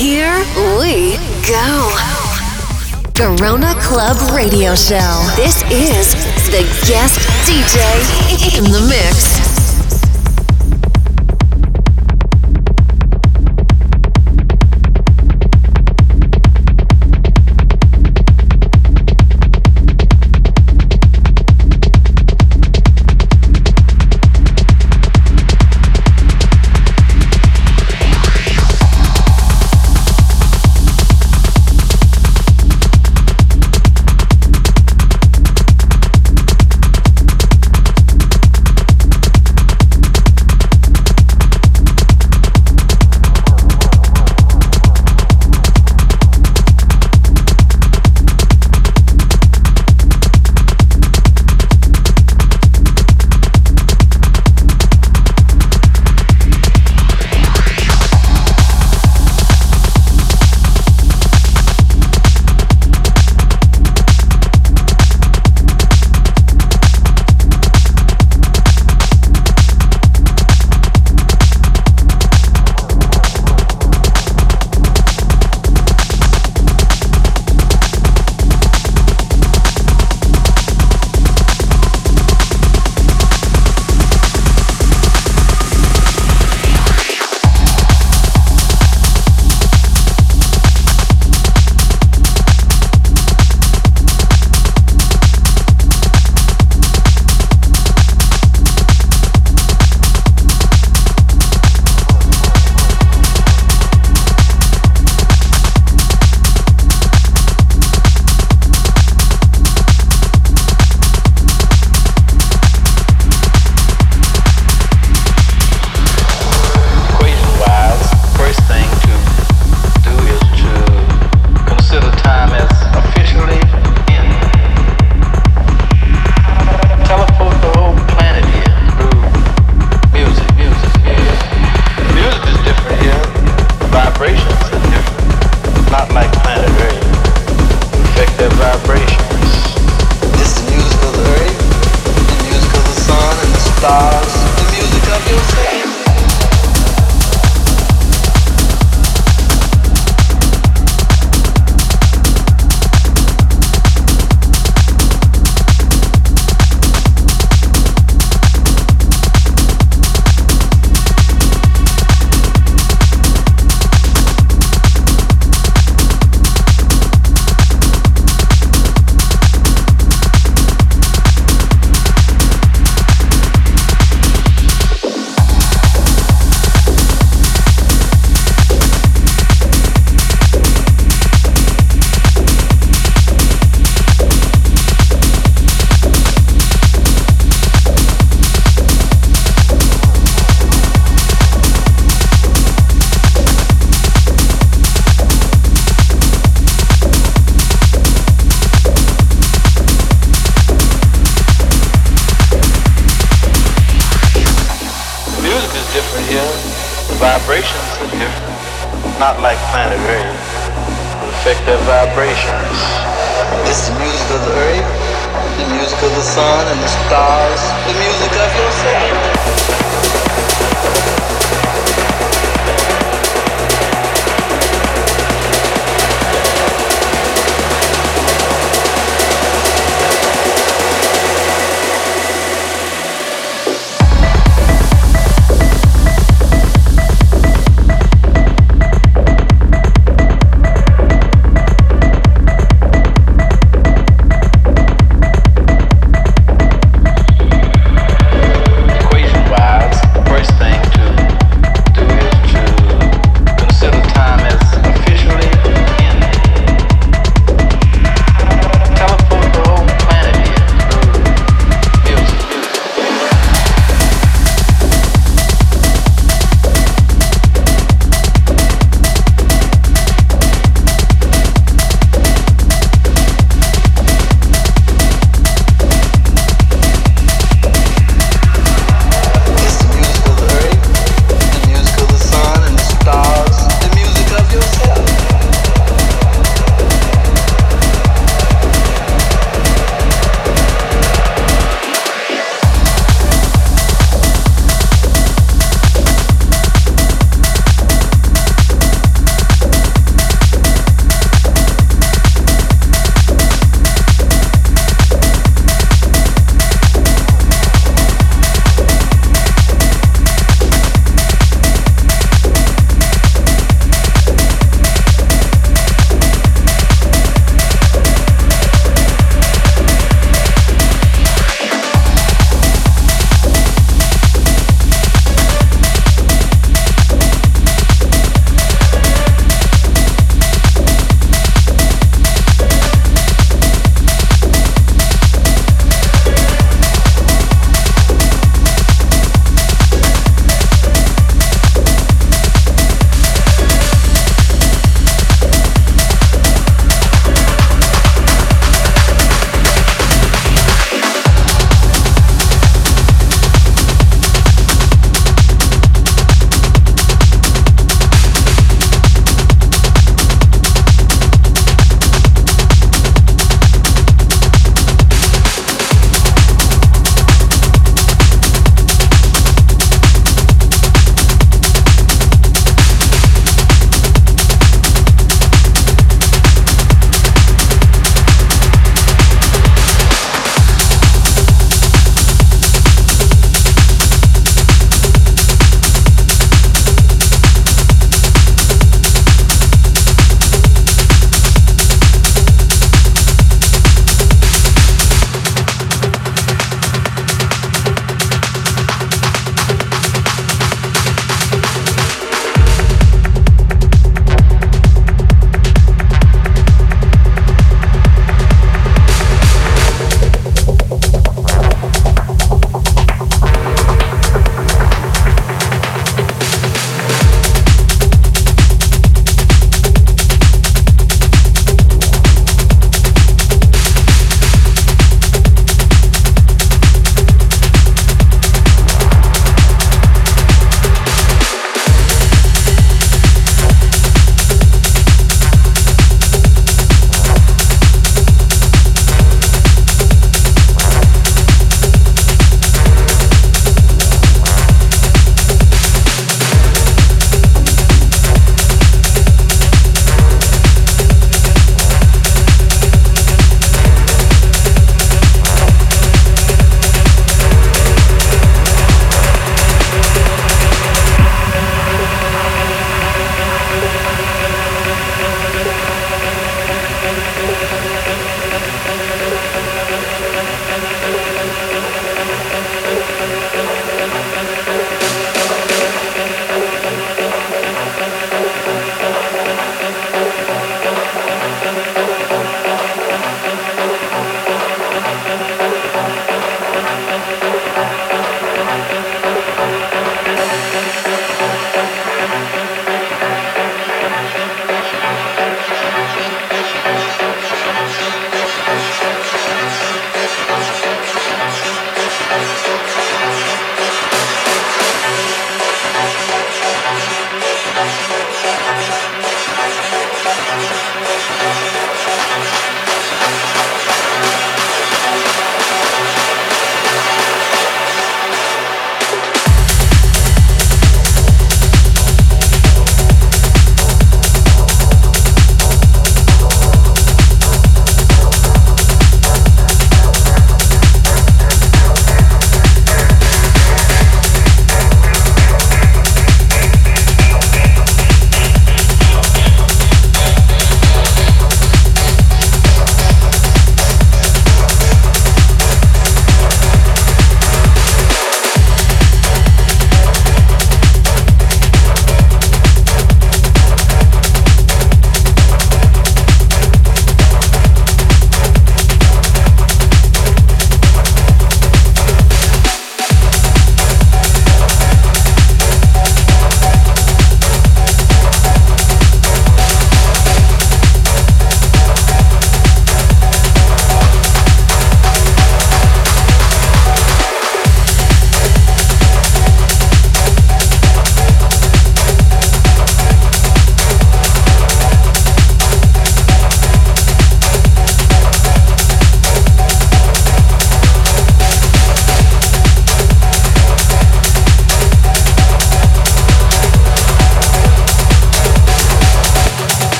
Here we go. Garona Club Radio Show. This is the guest DJ in the mix.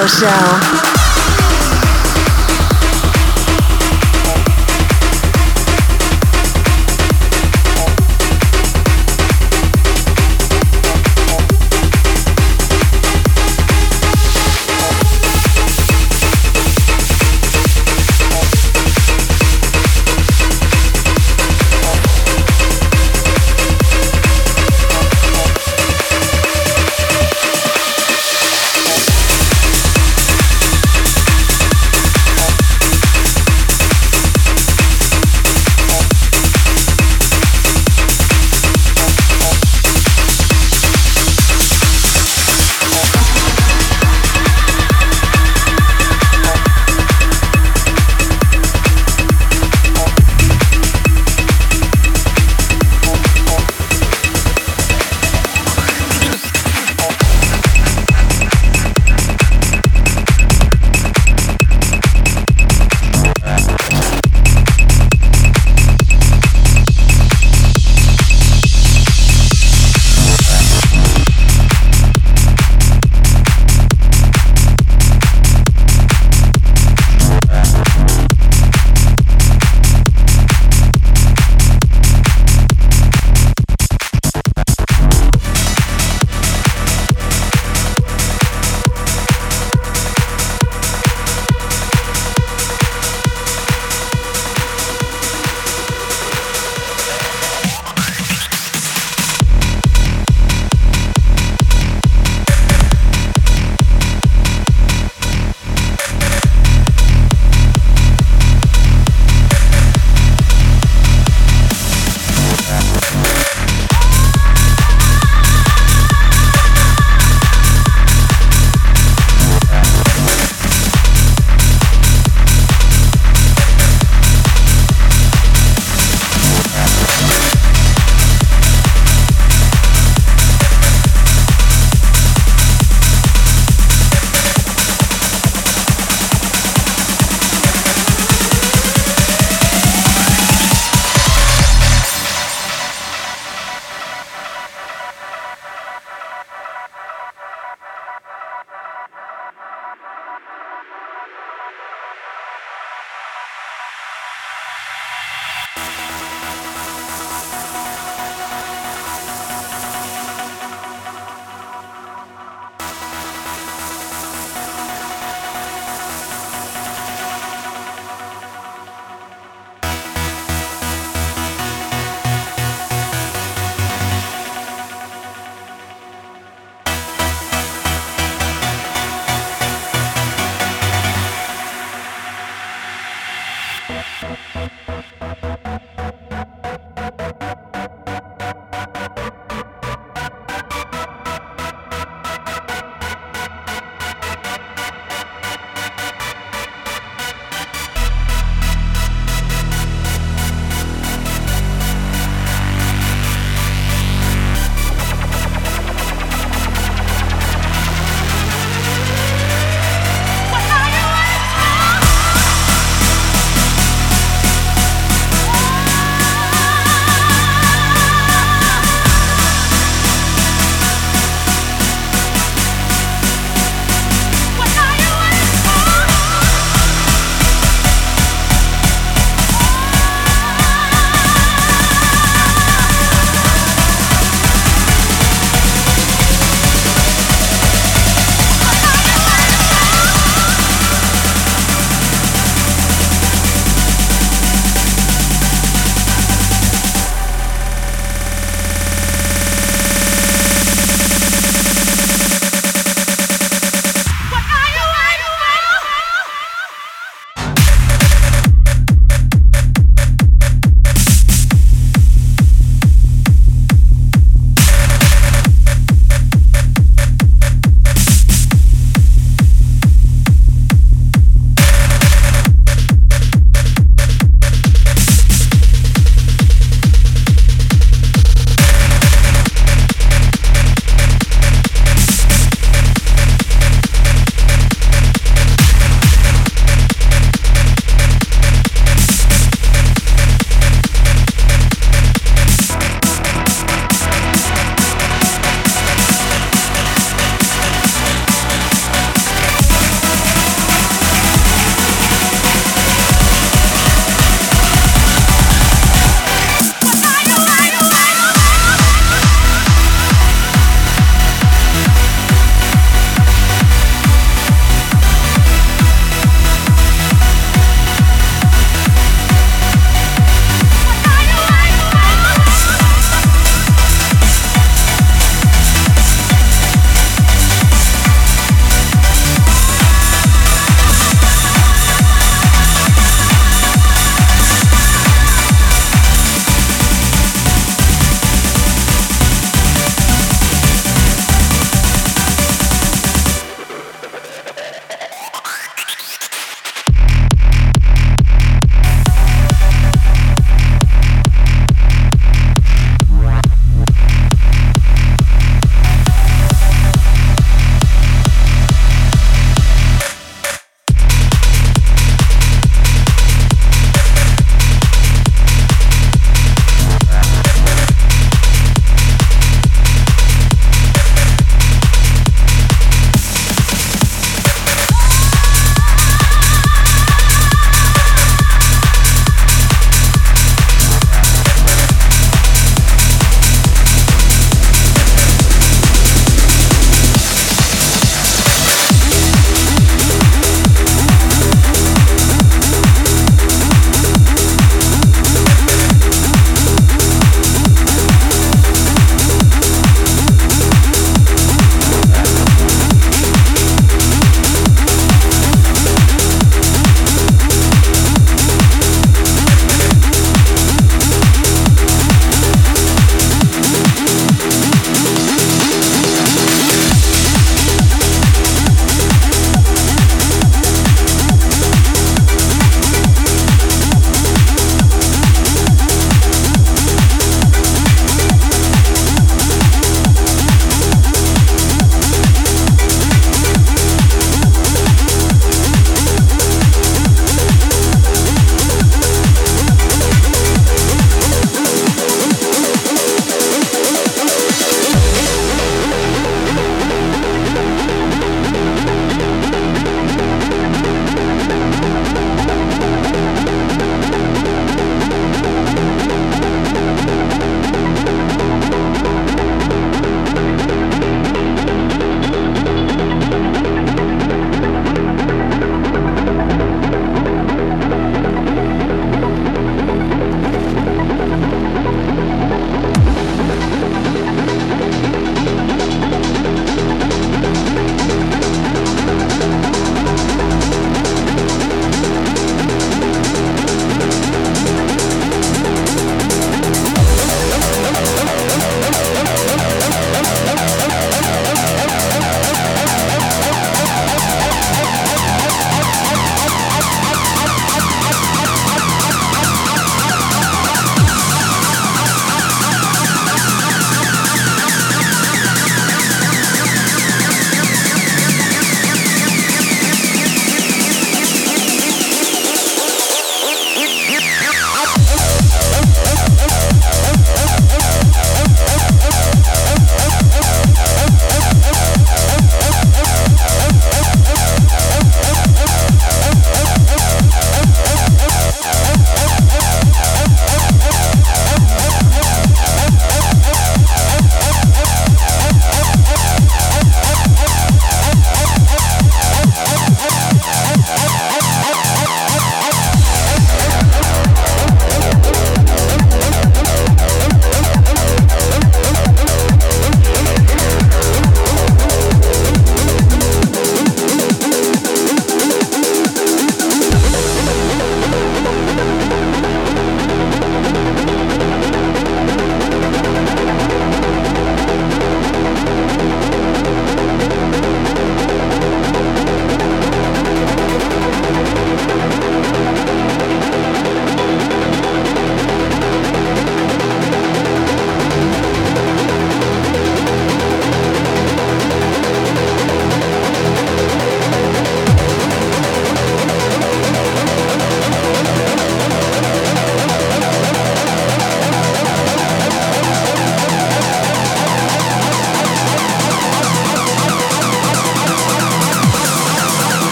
Radio Show.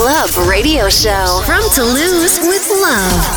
Club Radio Show from Toulouse with love.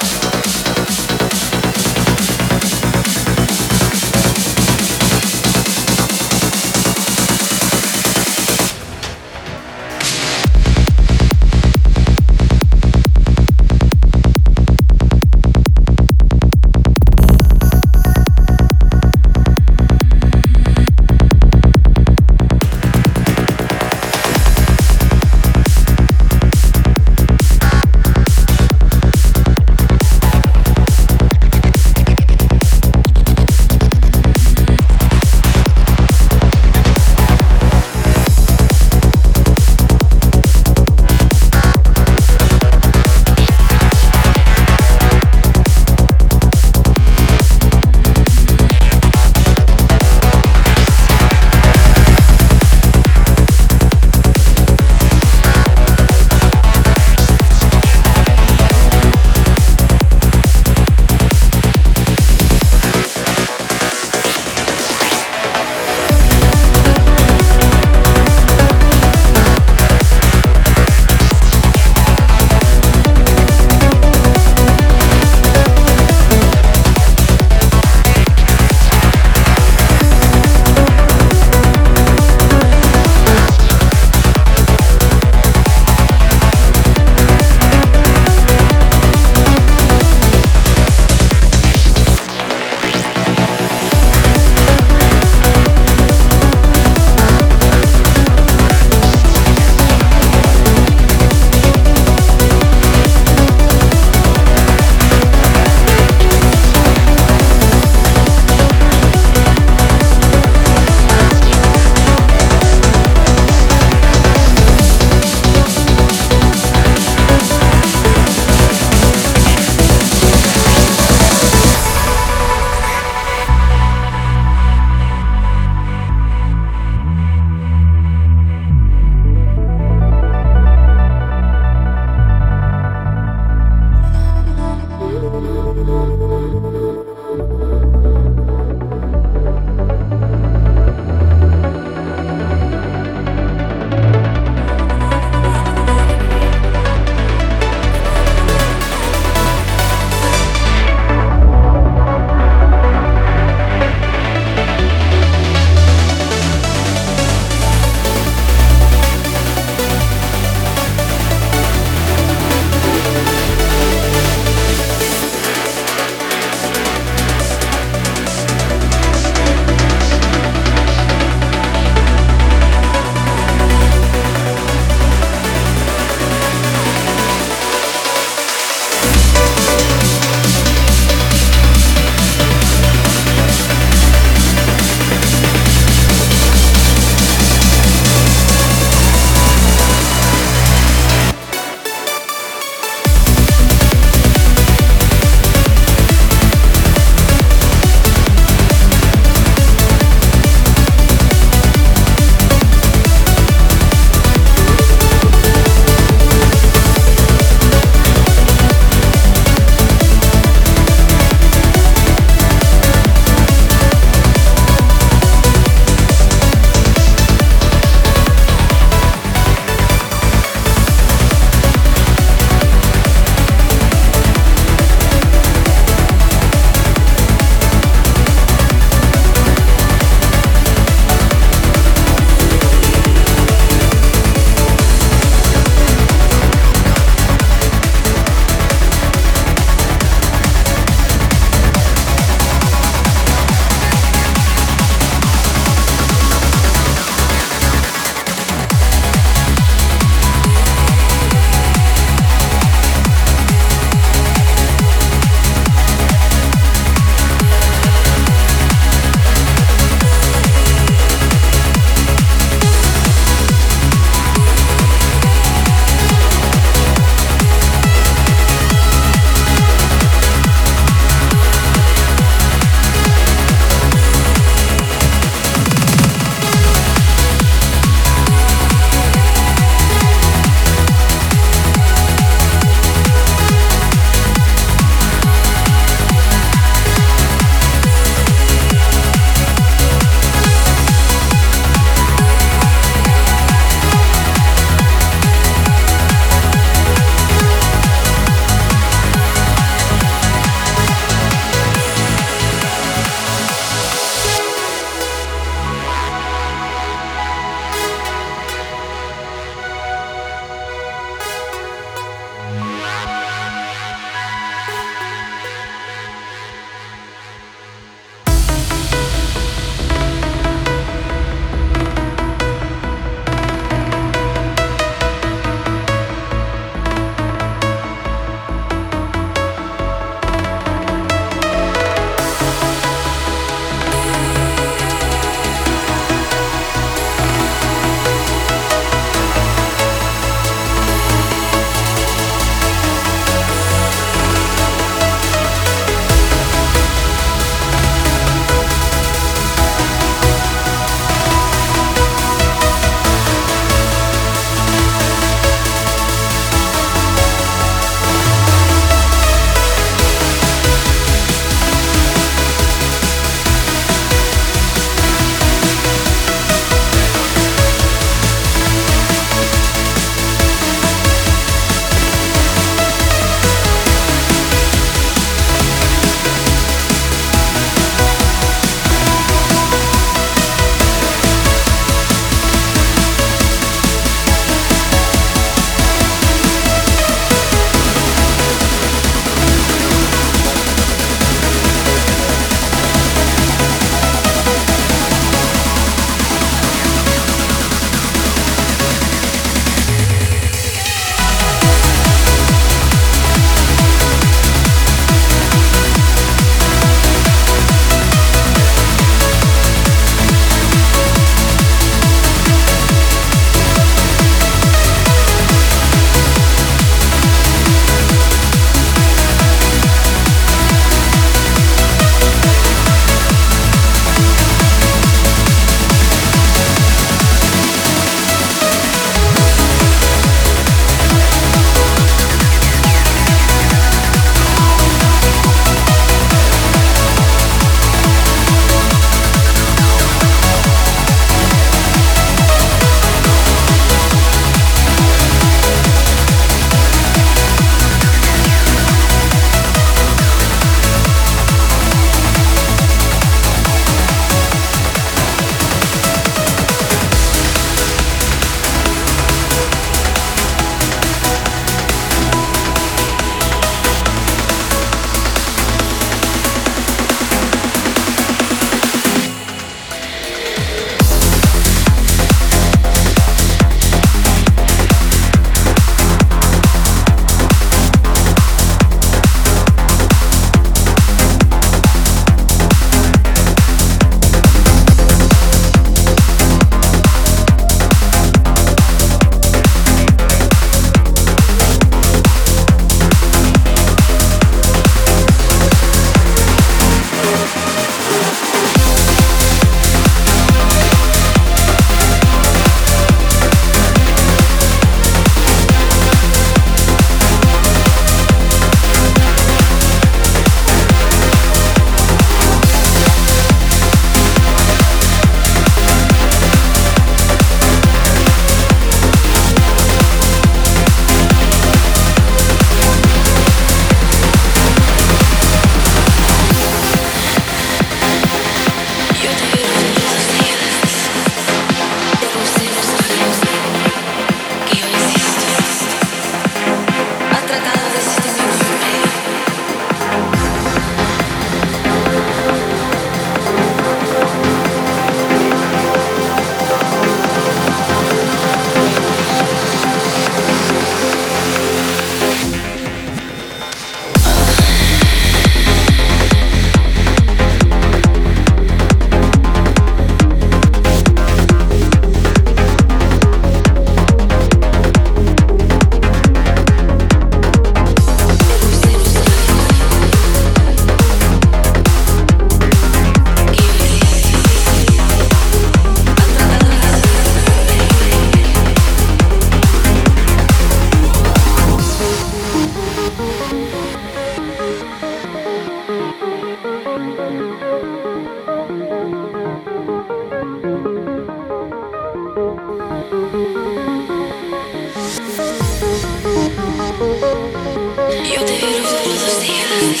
Yo te veo todos los días,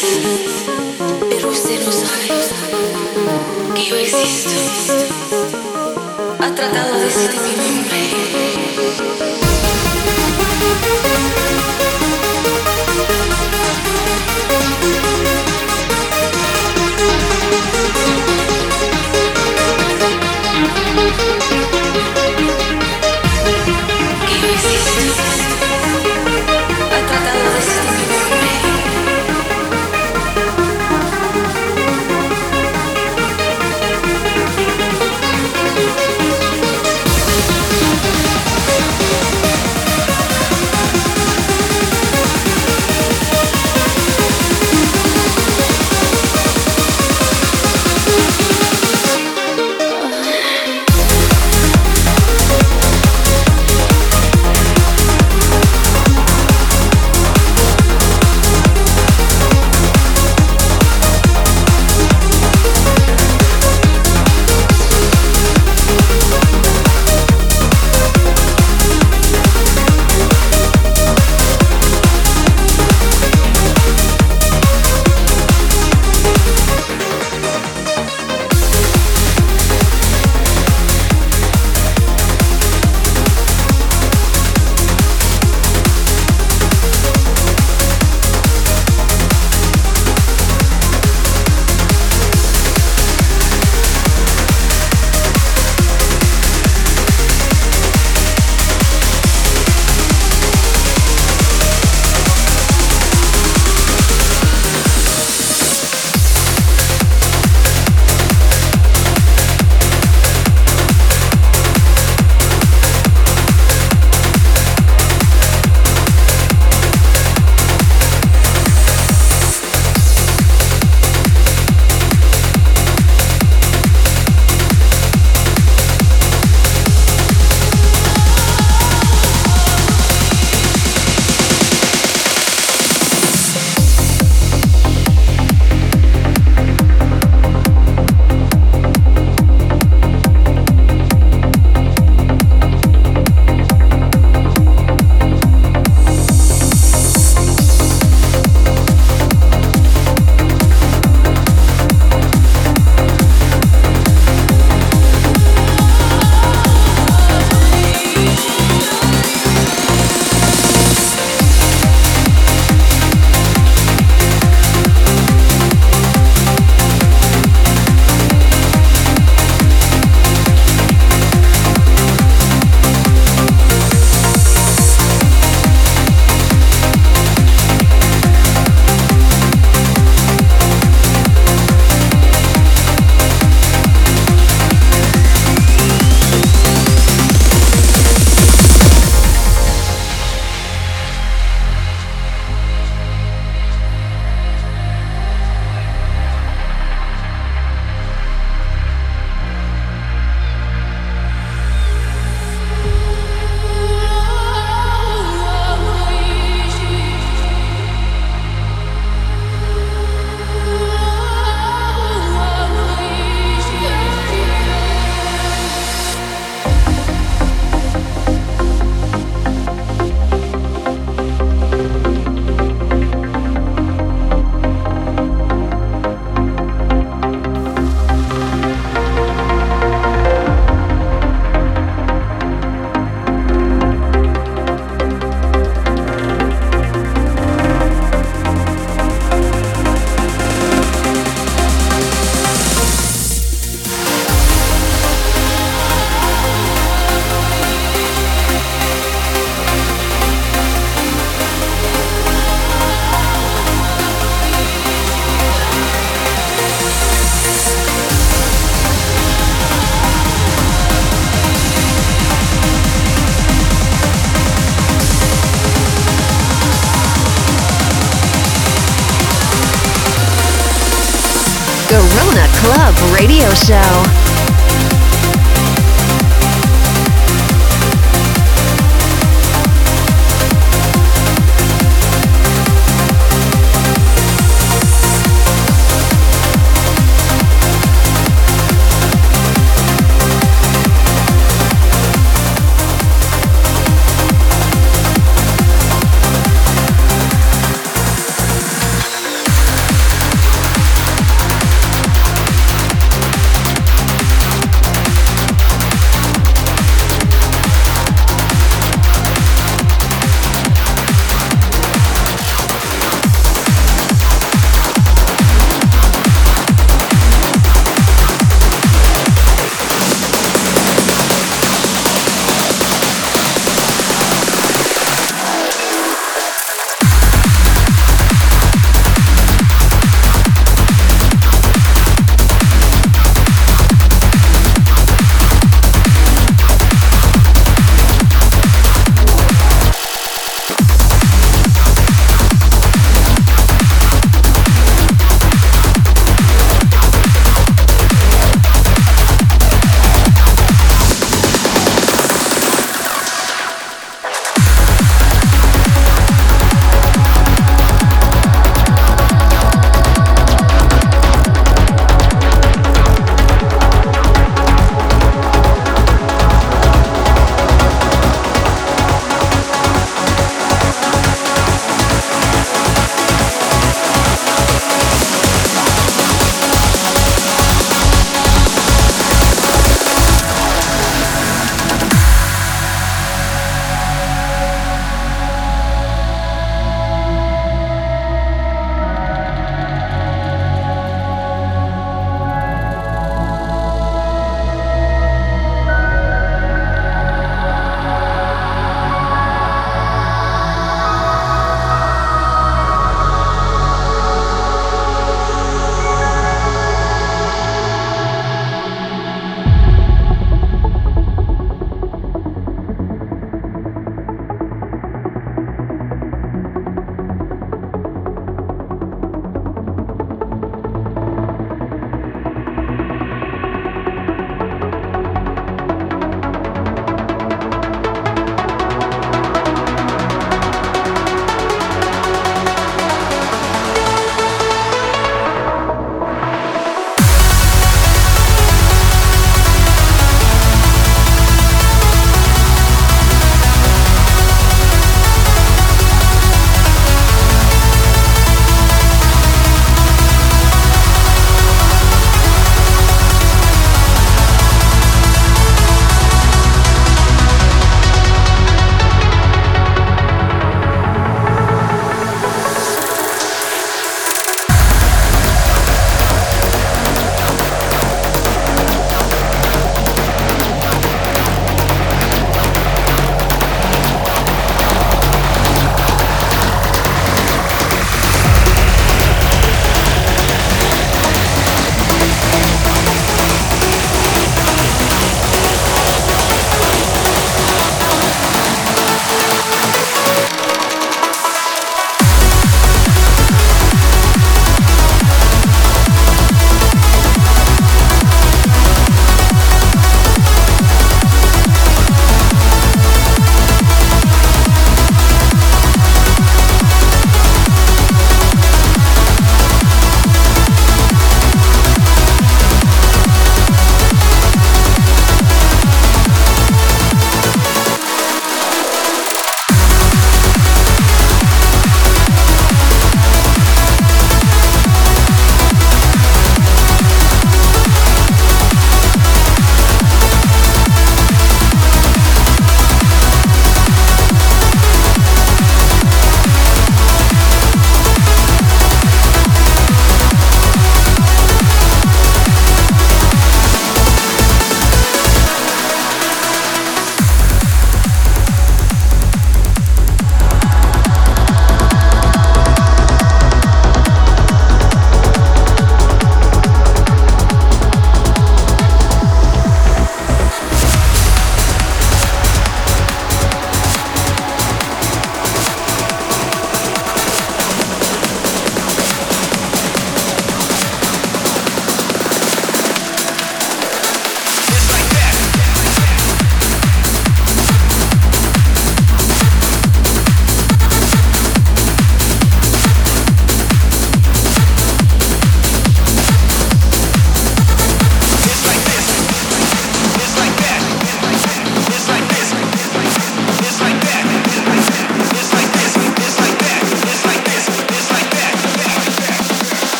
pero usted no sabe que yo existo. Ha tratado de mi nombre.